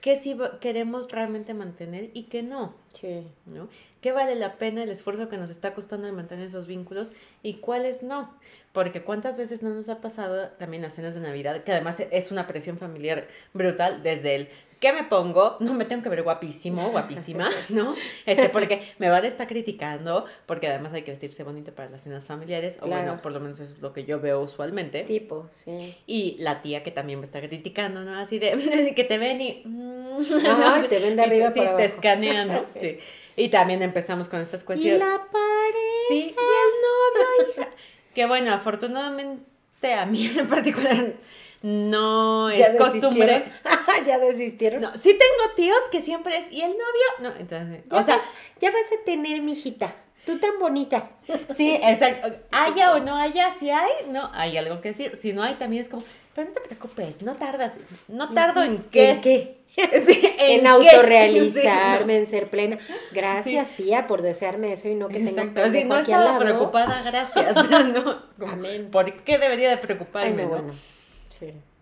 Speaker 1: qué sí queremos realmente mantener y qué no.
Speaker 2: Sí.
Speaker 1: ¿no? ¿Qué vale la pena el esfuerzo que nos está costando de mantener esos vínculos y cuáles no? Porque cuántas veces no nos ha pasado también las cenas de Navidad, que además es una presión familiar brutal desde el ¿qué me pongo? No me tengo que ver guapísimo, guapísima, ¿no? Este, porque me van a estar criticando, porque además hay que vestirse bonito para las cenas familiares, o bueno, por lo menos eso es lo que yo veo usualmente.
Speaker 2: Tipo, sí.
Speaker 1: Y la tía que también me está criticando, ¿no? Así de, que te ven y...
Speaker 2: Mm, te ven de arriba
Speaker 1: Sí, te escanean, ¿no? sí. Y también empezamos con estas cuestiones.
Speaker 2: Y la pareja.
Speaker 1: Sí, y el novio, hija. Que bueno, afortunadamente a mí en particular no es costumbre.
Speaker 2: ya desistieron.
Speaker 1: No, sí tengo tíos que siempre es, ¿y el novio? No, entonces,
Speaker 2: o sea, ya vas a tener, mijita. Tú tan bonita.
Speaker 1: Sí, exacto. Haya o no haya, si hay, no, hay algo que decir. Si no hay, también es como, pero no te preocupes, no tardas. No tardo en qué.
Speaker 2: ¿En qué? en, autorrealizarme, en ser plena. Gracias, tía, por desearme eso y no que tenga un
Speaker 1: pendejo No estaba preocupada, gracias. no, Amén. ¿Por qué debería de preocuparme? bueno.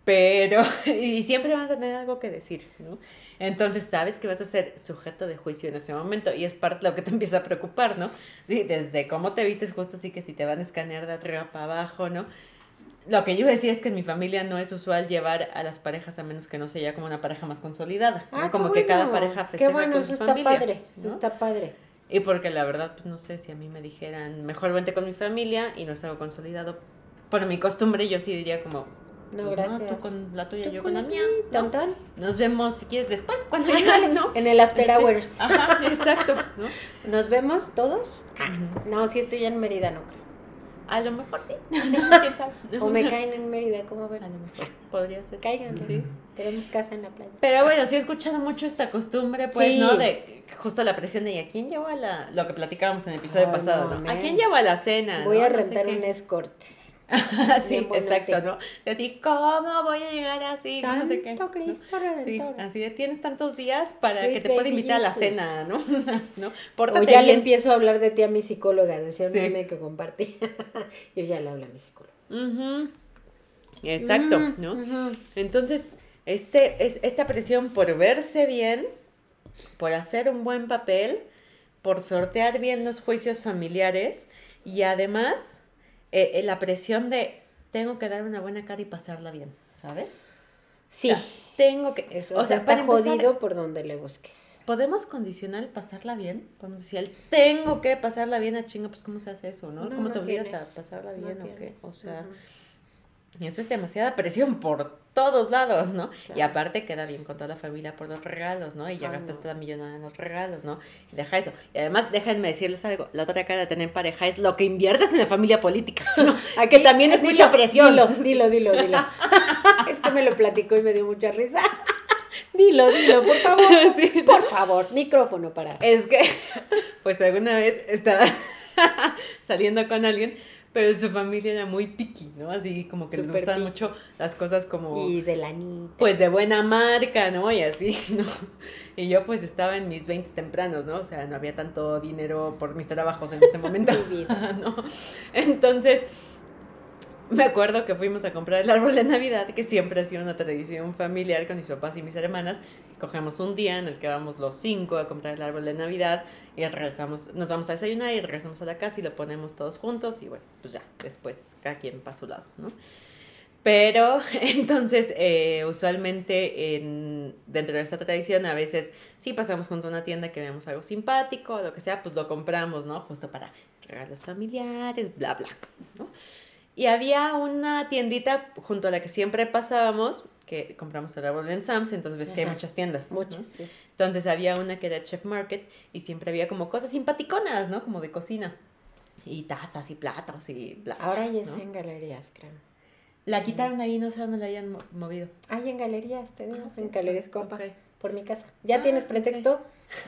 Speaker 1: Pero, y siempre van a tener algo que decir, ¿no? Entonces sabes que vas a ser sujeto de juicio en ese momento y es parte de lo que te empieza a preocupar, ¿no? Sí, desde cómo te vistes, justo así que si te van a escanear de arriba para abajo, ¿no? Lo que yo decía es que en mi familia no es usual llevar a las parejas a menos que no sea ya como una pareja más consolidada, ah, Como que cada pareja festeja qué bueno, eso
Speaker 2: está padre, eso está padre.
Speaker 1: Y porque la verdad, pues no sé si a mí me dijeran, mejor vente con mi familia y no es algo consolidado. Por mi costumbre, yo sí diría como,
Speaker 2: no, pues gracias.
Speaker 1: tú con la tuya, yo con, la mía.
Speaker 2: ¿no?
Speaker 1: Nos vemos si quieres después, cuando ya no.
Speaker 2: En el after este, hours.
Speaker 1: Ajá, exacto. ¿no?
Speaker 2: ¿Nos vemos todos? No, si estoy en Mérida, no creo.
Speaker 1: A lo mejor sí.
Speaker 2: o me caen en Mérida, ¿cómo ver?
Speaker 1: A lo mejor. Podría ser.
Speaker 2: Caigan, sí. Tenemos casa en la playa.
Speaker 1: Pero bueno, sí he escuchado mucho esta costumbre, pues, ¿no? De justo la presión de ¿y a quién llevo a la. Lo que platicábamos en el episodio pasado, ¿no? ¿A quién llevo a la cena?
Speaker 2: Voy a rentar un escort.
Speaker 1: sí, exacto, ¿no? Así, ¿cómo voy a llegar así?
Speaker 2: Santo no sé qué. Cristo
Speaker 1: Sí, así de tienes tantos días para que te pueda invitar a la cena, ¿no? ¿no?
Speaker 2: o ya le empiezo a hablar de ti a mi psicóloga, decía un meme que compartí. Yo ya le hablo a mi psicóloga.
Speaker 1: Exacto, ¿no? Entonces, este, es, esta presión por verse bien, por hacer un buen papel, por sortear bien los juicios familiares y además eh, eh, la presión de tengo que dar una buena cara y pasarla bien, ¿sabes?
Speaker 2: Sí.
Speaker 1: tengo que.
Speaker 2: Eso, o, sea, está jodido por donde le busques.
Speaker 1: ¿Podemos condicionar pasarla bien? Podemos decir, tengo que pasarla bien a chinga, pues ¿cómo se hace eso, no? cómo te obligas a pasarla bien o qué? O sea. Y eso es demasiada presión por todos lados, ¿no? Y aparte queda bien con toda la familia por los regalos, ¿no? Y ya gastaste la millonada en los regalos, ¿no? Y deja eso. Y además, déjenme decirles algo, la otra cara de tener pareja es lo que inviertes en la familia política, ¿no? que también es mucha presión.
Speaker 2: Dilo, dilo, dilo, dilo. es que me lo platicó y me dio mucha risa. Dilo, dilo, por favor. Sí, por favor, micrófono para.
Speaker 1: Es que, pues alguna vez estaba saliendo con alguien pero su familia era muy piqui, ¿no? Así como que les gustan mucho las cosas como...
Speaker 2: Y de la niña.
Speaker 1: Pues de buena marca, ¿no? Y así, ¿no? Y yo pues estaba en mis 20 tempranos, ¿no? O sea, no había tanto dinero por mis trabajos en ese momento. ¿no? Entonces me acuerdo que fuimos a comprar el árbol de Navidad, que siempre ha sido una tradición familiar con mis papás y mis hermanas. Escogemos un día en el que vamos los cinco a comprar el árbol de Navidad y regresamos, nos vamos a desayunar y regresamos a la casa y lo ponemos todos juntos y bueno, pues ya, después cada quien para su lado, ¿no? Pero entonces, eh, usualmente en, dentro de esta tradición, a veces sí pasamos junto a una tienda que veamos algo simpático, lo que sea, pues lo compramos, ¿no? Justo para regalos familiares, bla, bla, ¿no? Y había una tiendita junto a la que siempre pasábamos, que compramos el árbol en Sam's, entonces ves que hay muchas tiendas.
Speaker 2: Muchas, sí.
Speaker 1: Entonces había una que era Chef Market y siempre había como cosas simpaticonas, ¿no? Como de cocina. Y tazas y platos y bla.
Speaker 2: Ahora ya
Speaker 1: ¿no?
Speaker 2: es en galerías, creo.
Speaker 1: La quitaron ahí, no sé dónde la hayan mo- movido.
Speaker 2: Hay en galerías, te digo,
Speaker 1: Ah, sí.
Speaker 2: en Galerías Copa,
Speaker 1: Ok.
Speaker 2: por mi casa. ¿Ya
Speaker 1: Ah,
Speaker 2: tienes pretexto?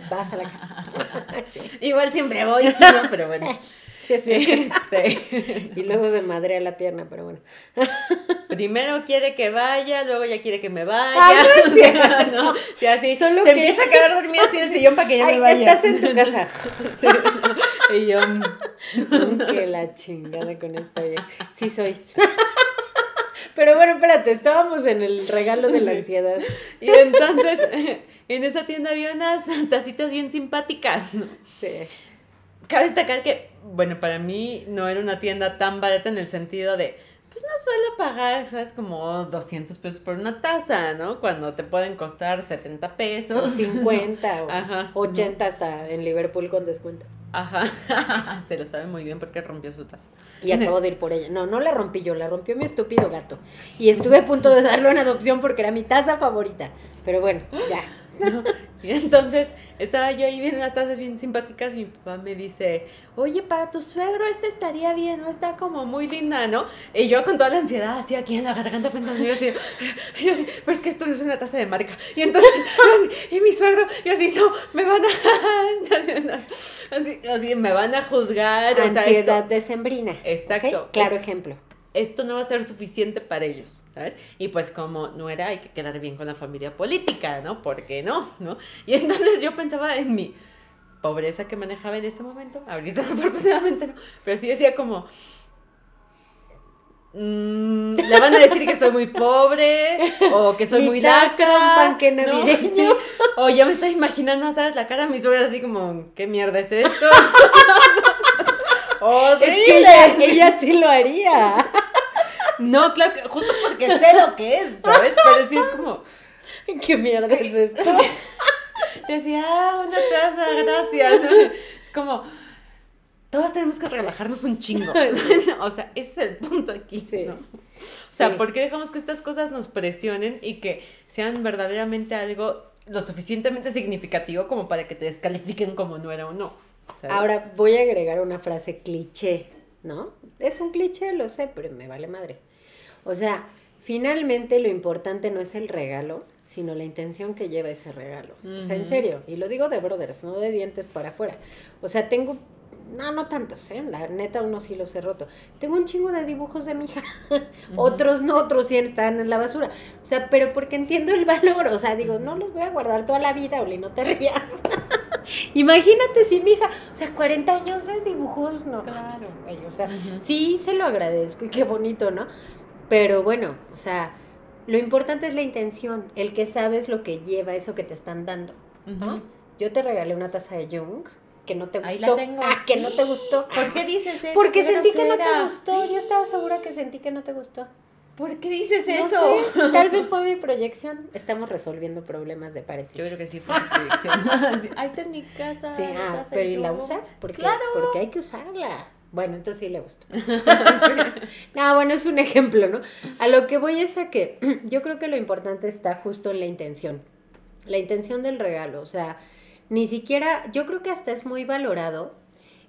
Speaker 2: Vas a la casa. Sí.
Speaker 1: Igual siempre voy, pero bueno.
Speaker 2: Sí, sí.
Speaker 1: Este,
Speaker 2: Y luego se madrea la pierna, pero bueno.
Speaker 1: primero quiere que vaya, luego ya quiere que me vaya.
Speaker 2: Ay, no es cierto.
Speaker 1: ¿no? Sí, así.
Speaker 2: Solo
Speaker 1: se
Speaker 2: que-
Speaker 1: empieza a quedar dormida así en el sillón para que ya
Speaker 2: Ay,
Speaker 1: me vaya.
Speaker 2: estás en tu casa.
Speaker 1: Sí. Y yo, mm,
Speaker 2: que la chingada con esta vieja. Sí soy. Pero bueno, espérate, estábamos en el regalo de la ansiedad.
Speaker 1: y entonces en esa tienda había unas tacitas bien simpáticas, ¿no?
Speaker 2: Sí.
Speaker 1: Cabe destacar que, bueno, para mí no era una tienda tan barata en el sentido de, pues no suelo pagar, ¿sabes? Como 200 pesos por una taza, ¿no? Cuando te pueden costar 70
Speaker 2: O
Speaker 1: pesos.
Speaker 2: 50 o
Speaker 1: Ajá.
Speaker 2: 80 hasta en Liverpool con descuento.
Speaker 1: Ajá, se lo sabe muy bien porque rompió su taza.
Speaker 2: Y acabo de ir por ella. No, no la rompí yo, la rompió mi estúpido gato. Y estuve a punto de darlo en adopción porque era mi taza favorita. Pero bueno, ya.
Speaker 1: ¿No? Y entonces estaba yo ahí viendo unas tazas bien simpáticas y mi papá me dice, oye, para tu suegro esta estaría bien, ¿no? Está como muy linda, ¿no? Y yo con toda la ansiedad así aquí en la garganta pensando, yo así, yo así, pero es que esto no es una taza de marca. Y entonces, así, y mi suegro, yo así, no, me van a, así, así, me van a juzgar, o sea,
Speaker 2: Ansiedad
Speaker 1: esto,
Speaker 2: decembrina.
Speaker 1: Exacto.
Speaker 2: Claro
Speaker 1: Es-
Speaker 2: ejemplo.
Speaker 1: Esto no va a ser suficiente para ellos, ¿sabes? Y pues como no era, hay que quedar bien con la familia política, ¿no? ¿Por qué no? ¿No? Y entonces yo pensaba en mi pobreza que manejaba en ese momento, ahorita afortunadamente no, pero sí decía como... mm, le van a decir que soy muy pobre o que soy muy laca.
Speaker 2: panque
Speaker 1: ¿no? O ya me estoy imaginando, ¿sabes? La cara de mi suegra así como, ¿qué mierda es esto? ¡Horrible!
Speaker 2: Es que ella, ella sí lo haría.
Speaker 1: No, claro, que justo porque sé lo que es, ¿sabes? Pero sí es como,
Speaker 2: ¿Qué mierda es esto?
Speaker 1: yo decía, ah, una taza, gracias. Es como, todos tenemos que relajarnos un chingo. o sea, ese es el punto aquí,
Speaker 2: Sí.
Speaker 1: ¿no? O sea,
Speaker 2: Sí.
Speaker 1: ¿por qué dejamos que estas cosas nos presionen y que sean verdaderamente algo lo suficientemente significativo como para que te descalifiquen como no era o no? ¿sabes?
Speaker 2: Ahora voy a agregar una frase cliché, ¿no? Es un cliché, lo sé, pero me vale madre. O sea, finalmente lo importante no es el regalo, sino la intención que lleva ese regalo. O sea, en serio, y lo digo de brothers, no de dientes para afuera. O sea, tengo, no, no tantos, ¿eh? La neta, uno sí los he roto. Tengo un chingo de dibujos de mi hija. Otros no, otros sí están en la basura. O sea, pero porque entiendo el valor. O sea, digo, no los voy a guardar toda la vida, Oli, no te rías. Imagínate si mi hija, o sea, 40 años de dibujos, no.
Speaker 1: Claro.
Speaker 2: mames, o sea, sí se lo agradezco y qué bonito, ¿no? Pero bueno, o sea, lo importante es la intención, el que sabes lo que lleva eso que te están dando. Yo te regalé una taza de Jung que no te gustó.
Speaker 1: Ahí la tengo.
Speaker 2: Ah, que no te gustó.
Speaker 1: ¿Por qué dices eso?
Speaker 2: Porque sentí que no te gustó. Yo estaba segura que sentí que no te gustó.
Speaker 1: ¿Por qué dices
Speaker 2: No
Speaker 1: eso?
Speaker 2: sé, tal vez fue mi proyección. Estamos resolviendo problemas de parecer.
Speaker 1: Yo creo que sí fue su proyección. Ahí está en mi casa.
Speaker 2: Sí, ah, pero ¿y la usas? Porque,
Speaker 1: Claro.
Speaker 2: Porque hay que usarla. Bueno, entonces sí le gustó. no, bueno, es un ejemplo, ¿no? A lo que voy es a que yo creo que lo importante está justo en la intención. La intención del regalo. O sea, ni siquiera, yo creo que hasta es muy valorado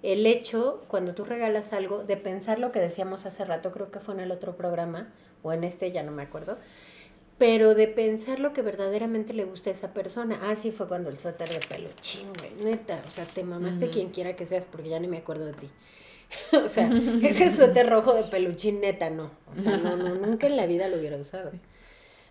Speaker 2: el hecho, cuando tú regalas algo, de pensar lo que decíamos hace rato, creo que fue en el otro programa, o en este, ya no me acuerdo, pero de pensar lo que verdaderamente le gusta a esa persona. Ah, sí, fue cuando el suéter de peluchín, güey, neta, o sea, te mamaste
Speaker 1: Ujú.
Speaker 2: quien quiera que seas, porque ya ni me acuerdo de ti. o sea, ese suéter rojo de peluchín, neta, no. O sea, no, no, nunca en la vida lo hubiera usado.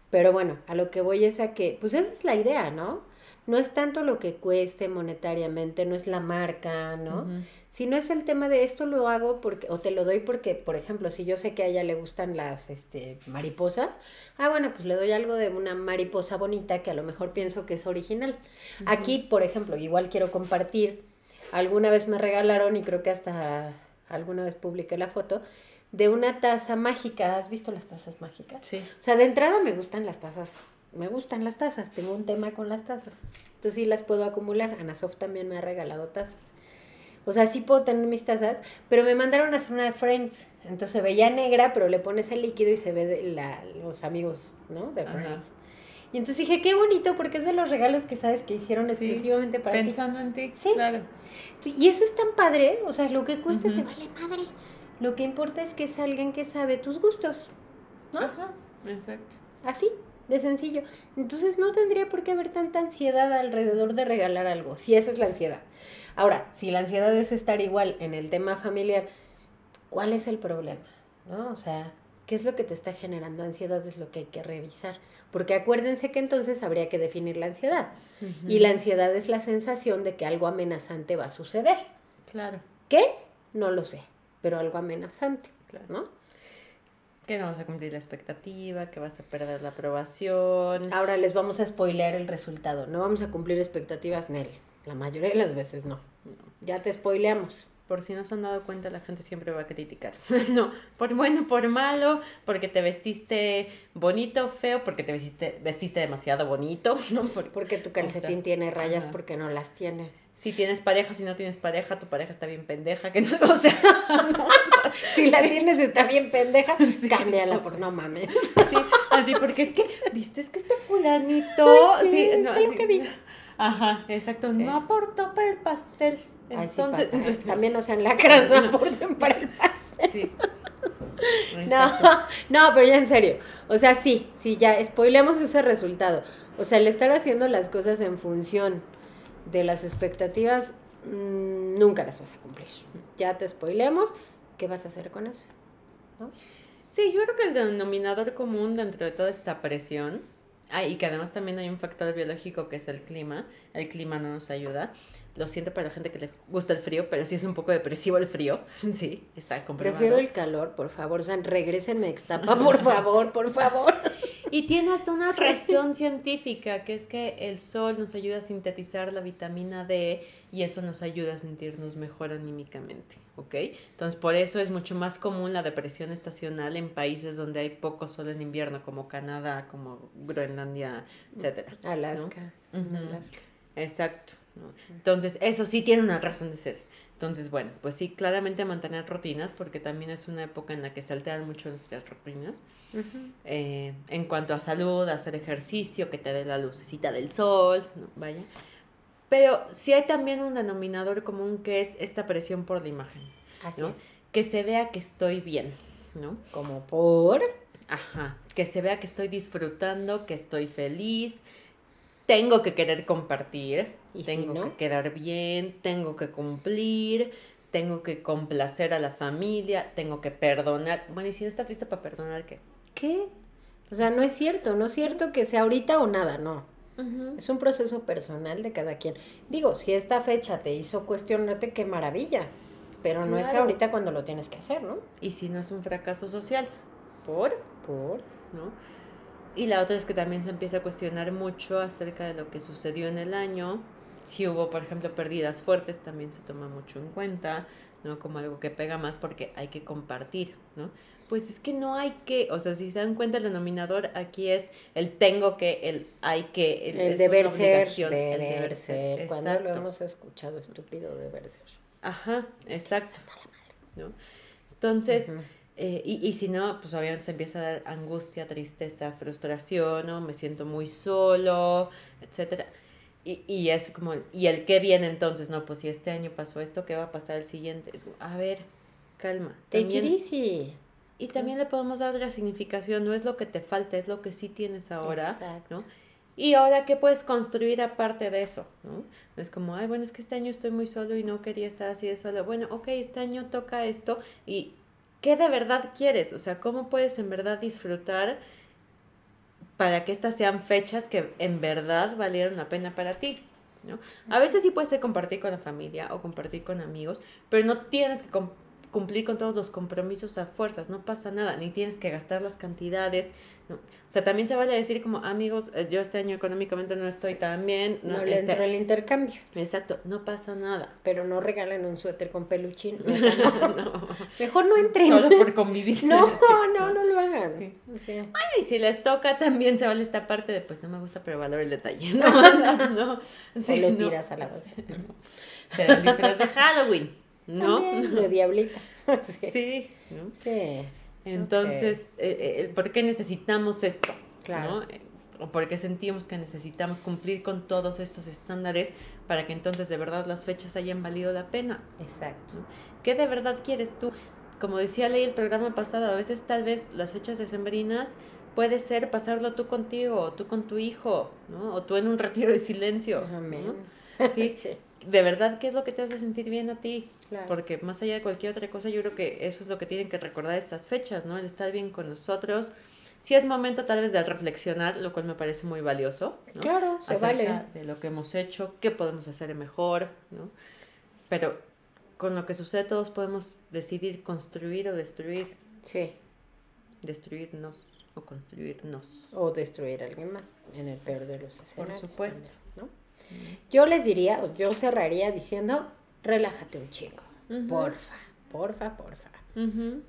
Speaker 2: Pero bueno, a lo que voy es a que, pues esa es la idea, ¿no? No es tanto lo que cueste monetariamente, no es la marca, ¿no?
Speaker 1: Ujú.
Speaker 2: Si no es el tema de esto lo hago porque, o te lo doy porque, por ejemplo, si yo sé que a ella le gustan las este, mariposas, ah, bueno, pues le doy algo de una mariposa bonita que a lo mejor pienso que es original. Aquí, por ejemplo, igual quiero compartir, alguna vez me regalaron, y creo que hasta alguna vez publiqué la foto, de una taza mágica. ¿Has visto las tazas mágicas?
Speaker 1: Sí.
Speaker 2: O sea, de entrada me gustan las tazas. Me gustan las tazas, tengo un tema con las tazas. Entonces sí las puedo acumular. Ana Sof también me ha regalado tazas. O sea, sí puedo tener mis tazas, pero me mandaron a hacer una de Friends. Entonces se veía negra, pero le pones el líquido y se ve de la, los amigos, ¿no? De Friends. Y entonces dije, qué bonito, porque es de los regalos que sabes que hicieron exclusivamente para
Speaker 1: ti. Pensando en ti,
Speaker 2: sí. claro. Y eso es tan padre, o sea, lo que cueste te vale madre. Lo que importa es que es alguien que sabe tus gustos, ¿no?
Speaker 1: Ajá, exacto.
Speaker 2: Así, de sencillo. Entonces no tendría por qué haber tanta ansiedad alrededor de regalar algo, si esa es la ansiedad. Ahora, si la ansiedad es estar igual en el tema familiar, ¿cuál es el problema? ¿No? O sea, ¿qué es lo que te está generando ansiedad? Es lo que hay que revisar. Porque acuérdense que entonces habría que definir la ansiedad. Y la ansiedad es la sensación de que algo amenazante va a suceder.
Speaker 1: Claro.
Speaker 2: ¿Qué? No lo sé, pero algo amenazante, claro. ¿no?
Speaker 1: Que no vas a cumplir la expectativa, que vas a perder la aprobación.
Speaker 2: Ahora les vamos a spoilear el resultado. No vamos a cumplir expectativas, Nel. La mayoría de las veces no. Ya te spoileamos.
Speaker 1: Por si no se han dado cuenta, la gente siempre va a criticar. no, por bueno, por malo, porque te vestiste bonito, feo, porque te vestiste, vestiste demasiado bonito, ¿no?
Speaker 2: porque tu calcetín tiene rayas porque no las tiene.
Speaker 1: Si tienes pareja, si no tienes pareja, tu pareja está bien pendeja, que no, o sea,
Speaker 2: si la tienes está bien pendeja, cámbiala, por no mames.
Speaker 1: Sí, así porque es que, ¿viste? Es que este fulanito, sí, no, es lo que digo. Ajá, exacto. No aportó para el pastel. Entonces,
Speaker 2: también no sean lacras, no aporten para el pastel. Sí. No, no, pero ya en serio. O sea, sí, sí, ya spoilemos ese resultado. O sea, el estar haciendo las cosas en función de las expectativas, mm, nunca las vas a cumplir. Ya te spoilemos, ¿qué vas a hacer con eso? ¿No?
Speaker 1: Sí, yo creo que el denominador común dentro de toda esta presión Ah, y que además también hay un factor biológico que es el clima. El clima no nos ayuda. Lo siento para la gente que le gusta el frío, pero sí es un poco depresivo el frío. Sí, está comprobado.
Speaker 2: Prefiero el calor, por favor. O sea, regrésenme extapa, por favor, por favor.
Speaker 1: Y tiene hasta una razón científica, que es que el sol nos ayuda a sintetizar la vitamina D y eso nos ayuda a sentirnos mejor anímicamente, ¿ok? Entonces, por eso es mucho más común la depresión estacional en países donde hay poco sol en invierno, como Canadá, como Groenlandia, etc.
Speaker 2: Alaska.
Speaker 1: Exacto. Entonces, eso sí tiene una razón de ser. Entonces, bueno, pues sí, claramente mantener rutinas, porque también es una época en la que se alteran mucho nuestras rutinas. Eh, en cuanto a salud, hacer ejercicio, que te dé la lucecita del sol, ¿no? vaya. Pero sí hay también un denominador común que es esta presión por la imagen.
Speaker 2: Así es.
Speaker 1: Que se vea que estoy bien, ¿no?
Speaker 2: Como por.
Speaker 1: Ajá. Que se vea que estoy disfrutando, que estoy feliz. Tengo que querer compartir. ¿Y tengo que quedar bien. Tengo que cumplir. Tengo que complacer a la familia. Tengo que perdonar. Bueno, y si no estás lista para perdonar, ¿qué?
Speaker 2: ¿Qué? O sea, no es cierto. No es cierto que sea ahorita o nada, no. Es un proceso personal de cada quien. Digo, si esta fecha te hizo cuestionarte, qué maravilla. Pero no es ahorita cuando lo tienes que hacer, ¿no?
Speaker 1: Y si no es un fracaso social, ¿por?
Speaker 2: ¿Por?
Speaker 1: ¿No? Y la otra es que también se empieza a cuestionar mucho acerca de lo que sucedió en el año. Si hubo, por ejemplo, pérdidas fuertes, también se toma mucho en cuenta, ¿no? Como algo que pega más porque hay que compartir, ¿no? pues es que no hay que, o sea, si se dan cuenta el denominador aquí es el tengo que, el hay que,
Speaker 2: el, deber ser, el deber ser. Cuando lo hemos escuchado estúpido deber ser.
Speaker 1: Ajá, exacto. ¿no? Entonces, eh, y, y si no, pues obviamente se empieza a dar angustia, tristeza, frustración, ¿no? Me siento muy solo, etcétera. Y, y es como, ¿y el qué viene entonces? No, pues si este año pasó esto, ¿qué va a pasar el siguiente? A ver, calma.
Speaker 2: Take it easy.
Speaker 1: Y también le podemos dar la significación, no es lo que te falta, es lo que sí tienes ahora, ¿no? Y ahora, ¿qué puedes construir aparte de eso? ¿no? es como, ay, bueno, es que este año estoy muy solo y no quería estar así de solo. Bueno, ok, este año toca esto y ¿qué de verdad quieres? O sea, ¿cómo puedes en verdad disfrutar para que estas sean fechas que en verdad valieron la pena para ti? ¿no? A veces sí puede ser compartir con la familia o compartir con amigos, pero no tienes que cumplir con todos los compromisos a fuerzas, no pasa nada, ni tienes que gastar las cantidades. O sea, también se vale decir como, amigos, eh, yo este año económicamente no estoy tan bien.
Speaker 2: No, le este el intercambio.
Speaker 1: Exacto, no pasa nada.
Speaker 2: Pero no regalen un suéter con peluchín. no. Mejor no entren.
Speaker 1: Solo por convivir.
Speaker 2: No, no, no lo hagan.
Speaker 1: Ay, y si les toca también se vale esta parte de, pues no me gusta, pero valoro el detalle. No, no, no.
Speaker 2: Sí, lo tiras a la base.
Speaker 1: será el disfraz de Halloween, ¿no?
Speaker 2: de diablita.
Speaker 1: Sí. ¿no? Sí. Entonces, eh, eh, ¿por qué necesitamos esto? Claro. ¿O por qué sentimos que necesitamos cumplir con todos estos estándares para que entonces de verdad las fechas hayan valido la pena?
Speaker 2: Exacto.
Speaker 1: ¿Qué de verdad quieres tú? Como decía Ley el programa pasado, a veces tal vez las fechas decembrinas puede ser pasarlo tú contigo, o tú con tu hijo, ¿no? O tú en un retiro de silencio. Amén. ¿Sí? sí. De verdad, ¿qué es lo que te hace sentir bien a ti? Porque más allá de cualquier otra cosa, yo creo que eso es lo que tienen que recordar estas fechas, ¿no? El estar bien con nosotros. Sí es momento tal vez de reflexionar, lo cual me parece muy valioso. ¿no?
Speaker 2: Claro, se vale.
Speaker 1: De lo que hemos hecho, qué podemos hacer mejor, ¿no? Pero con lo que sucede todos podemos decidir construir o destruir.
Speaker 2: Sí.
Speaker 1: Destruirnos o construirnos.
Speaker 2: O destruir a alguien más, en el peor de los escenarios.
Speaker 1: Por supuesto.
Speaker 2: Yo les diría, yo cerraría diciendo, relájate un chingo. Porfa, porfa, porfa.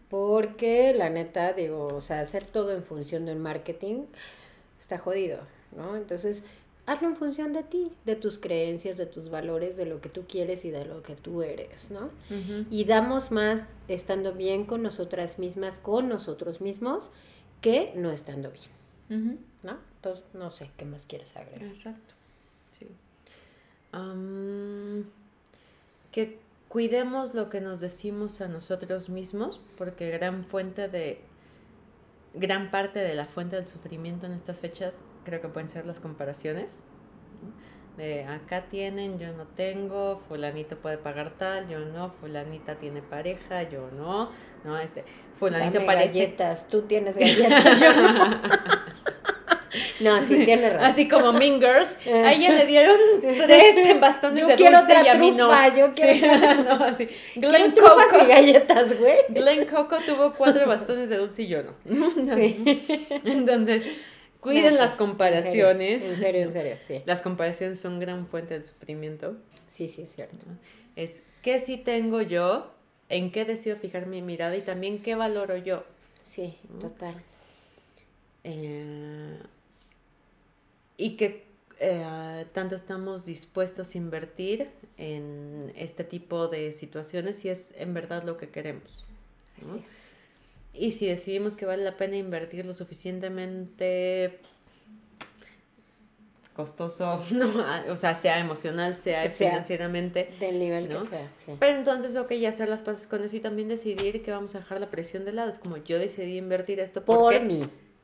Speaker 2: Porque la neta, digo, o sea, hacer todo en función de un marketing está jodido, ¿no? Entonces, hazlo en función de ti, de tus creencias, de tus valores, de lo que tú quieres y de lo que tú eres, ¿no? Y damos más estando bien con nosotras mismas, con nosotros mismos, que no estando bien, ¿no? Entonces, no sé, ¿qué más quieres agregar?
Speaker 1: Exacto, sí. Que cuidemos lo que nos decimos a nosotros mismos, porque gran fuente de, gran parte de la fuente del sufrimiento en estas fechas creo que pueden ser las comparaciones. De acá tienen, yo no tengo, fulanito puede pagar tal, yo no, fulanita tiene pareja, yo no, no, este, fulanito parece...
Speaker 2: galletas, tú tienes galletas, yo no. No, sí, tiene razón.
Speaker 1: Así como Mean Girls. A ella le dieron tres bastones
Speaker 2: yo
Speaker 1: de
Speaker 2: quiero
Speaker 1: dulce
Speaker 2: y a mí no. Yo quiero
Speaker 1: no, así.
Speaker 2: Glen Coco. y galletas, güey.
Speaker 1: Glen Coco tuvo cuatro bastones de dulce y yo no. Sí. Entonces, cuiden las comparaciones.
Speaker 2: En serio, en serio, sí.
Speaker 1: Las comparaciones son gran fuente del sufrimiento.
Speaker 2: Sí, sí, es cierto.
Speaker 1: Es qué sí tengo yo, en qué decido fijar mi mirada y también qué valoro yo.
Speaker 2: Sí, total.
Speaker 1: Eh, y que eh, tanto estamos dispuestos a invertir en este tipo de situaciones si es en verdad lo que queremos. Así es. Y si decidimos que vale la pena invertir lo suficientemente costoso, no, o sea, sea emocional, sea, financieramente.
Speaker 2: Del nivel que sea,
Speaker 1: Pero entonces, ok, ya hacer las paces con eso y también decidir que vamos a dejar la presión de lado. Es como yo decidí invertir esto
Speaker 2: porque... por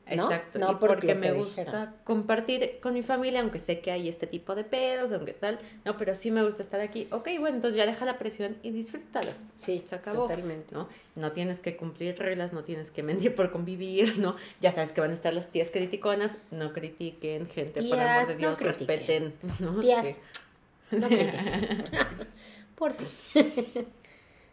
Speaker 1: Exacto, no, porque me gusta compartir con mi familia, aunque sé que hay este tipo de pedos, aunque tal, no, pero sí me gusta estar aquí. Ok, bueno, entonces ya deja la presión y disfrútalo.
Speaker 2: Sí, se acabó. Totalmente.
Speaker 1: ¿no? no tienes que cumplir reglas, no tienes que mentir por convivir, ¿no? Ya sabes que van a estar las tías criticonas, no critiquen, gente, por amor de Dios, respeten. ¿no?
Speaker 2: Tías, no critiquen. por fin.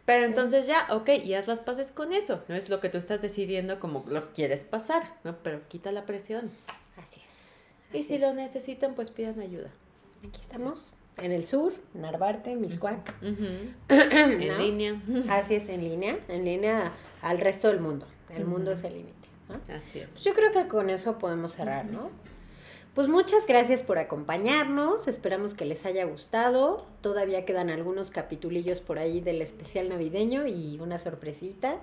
Speaker 1: Pero entonces ya, ok, y haz las paces con eso. No es lo que tú estás decidiendo como lo quieres pasar, ¿no? Pero quita la presión.
Speaker 2: Así es.
Speaker 1: y si lo necesitan, pues pidan ayuda.
Speaker 2: Aquí estamos, en el sur, Narvarte, Miscuac.
Speaker 1: En línea.
Speaker 2: Así es, en línea, en línea al resto del mundo. El mundo es el límite.
Speaker 1: Así es.
Speaker 2: Yo creo que con eso podemos cerrar, ¿no? Pues muchas gracias por acompañarnos, esperamos que les haya gustado. Todavía quedan algunos capitulillos por ahí del especial navideño y una sorpresita.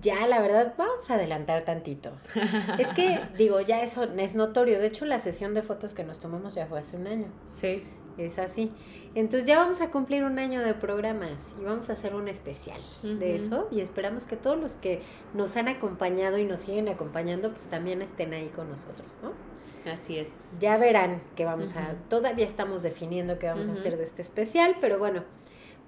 Speaker 2: Ya, la verdad, vamos a adelantar tantito. es que, digo, ya eso es notorio. De hecho, la sesión de fotos que nos tomamos ya fue hace un año.
Speaker 1: Sí.
Speaker 2: Es así. Entonces ya vamos a cumplir un año de programas y vamos a hacer un especial de eso y esperamos que todos los que nos han acompañado y nos siguen acompañando pues también estén ahí con nosotros, ¿no?
Speaker 1: Así es.
Speaker 2: Ya verán que vamos a, todavía estamos definiendo qué vamos a hacer de este especial, pero bueno,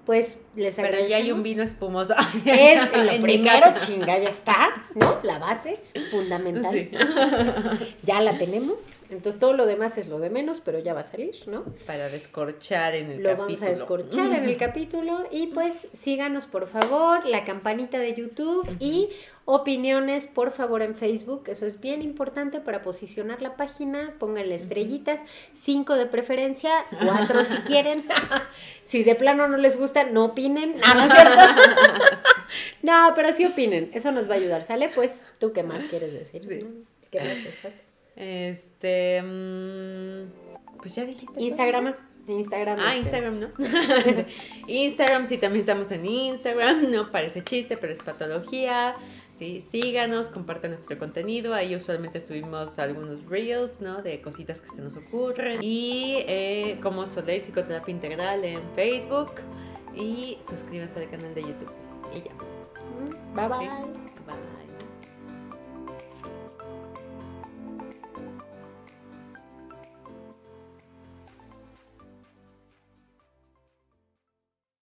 Speaker 2: pues les agradecemos.
Speaker 1: Pero ya hay un vino espumoso.
Speaker 2: Es lo primero, chinga, ya está, ¿no? La base fundamental. ya la tenemos. Entonces todo lo demás es lo de menos, pero ya va a salir, ¿no?
Speaker 1: Para descorchar en el
Speaker 2: lo
Speaker 1: capítulo.
Speaker 2: Lo vamos a descorchar en el capítulo. Y pues síganos, por favor, la campanita de YouTube y opiniones, por favor, en Facebook. Eso es bien importante para posicionar la página. Pónganle estrellitas, cinco de preferencia, cuatro si quieren. si de plano no les gusta, no opinen. No, no es cierto. no, pero sí opinen. Eso nos va a ayudar, ¿sale? Pues, ¿tú qué más quieres decir? ¿Qué más
Speaker 1: Este. Mm, pues ya dijiste.
Speaker 2: Instagram. Instagram.
Speaker 1: Ah,
Speaker 2: este.
Speaker 1: Instagram, ¿no? Instagram, sí, también estamos en Instagram, no parece chiste, pero es patología. Sí, síganos, compartan nuestro contenido. Ahí usualmente subimos algunos reels, ¿no? De cositas que se nos ocurren. Y eh, como Soleil Psicoterapia Integral en Facebook. Y suscríbanse al canal de YouTube. Y ya.
Speaker 2: Bye bye.
Speaker 1: Sí.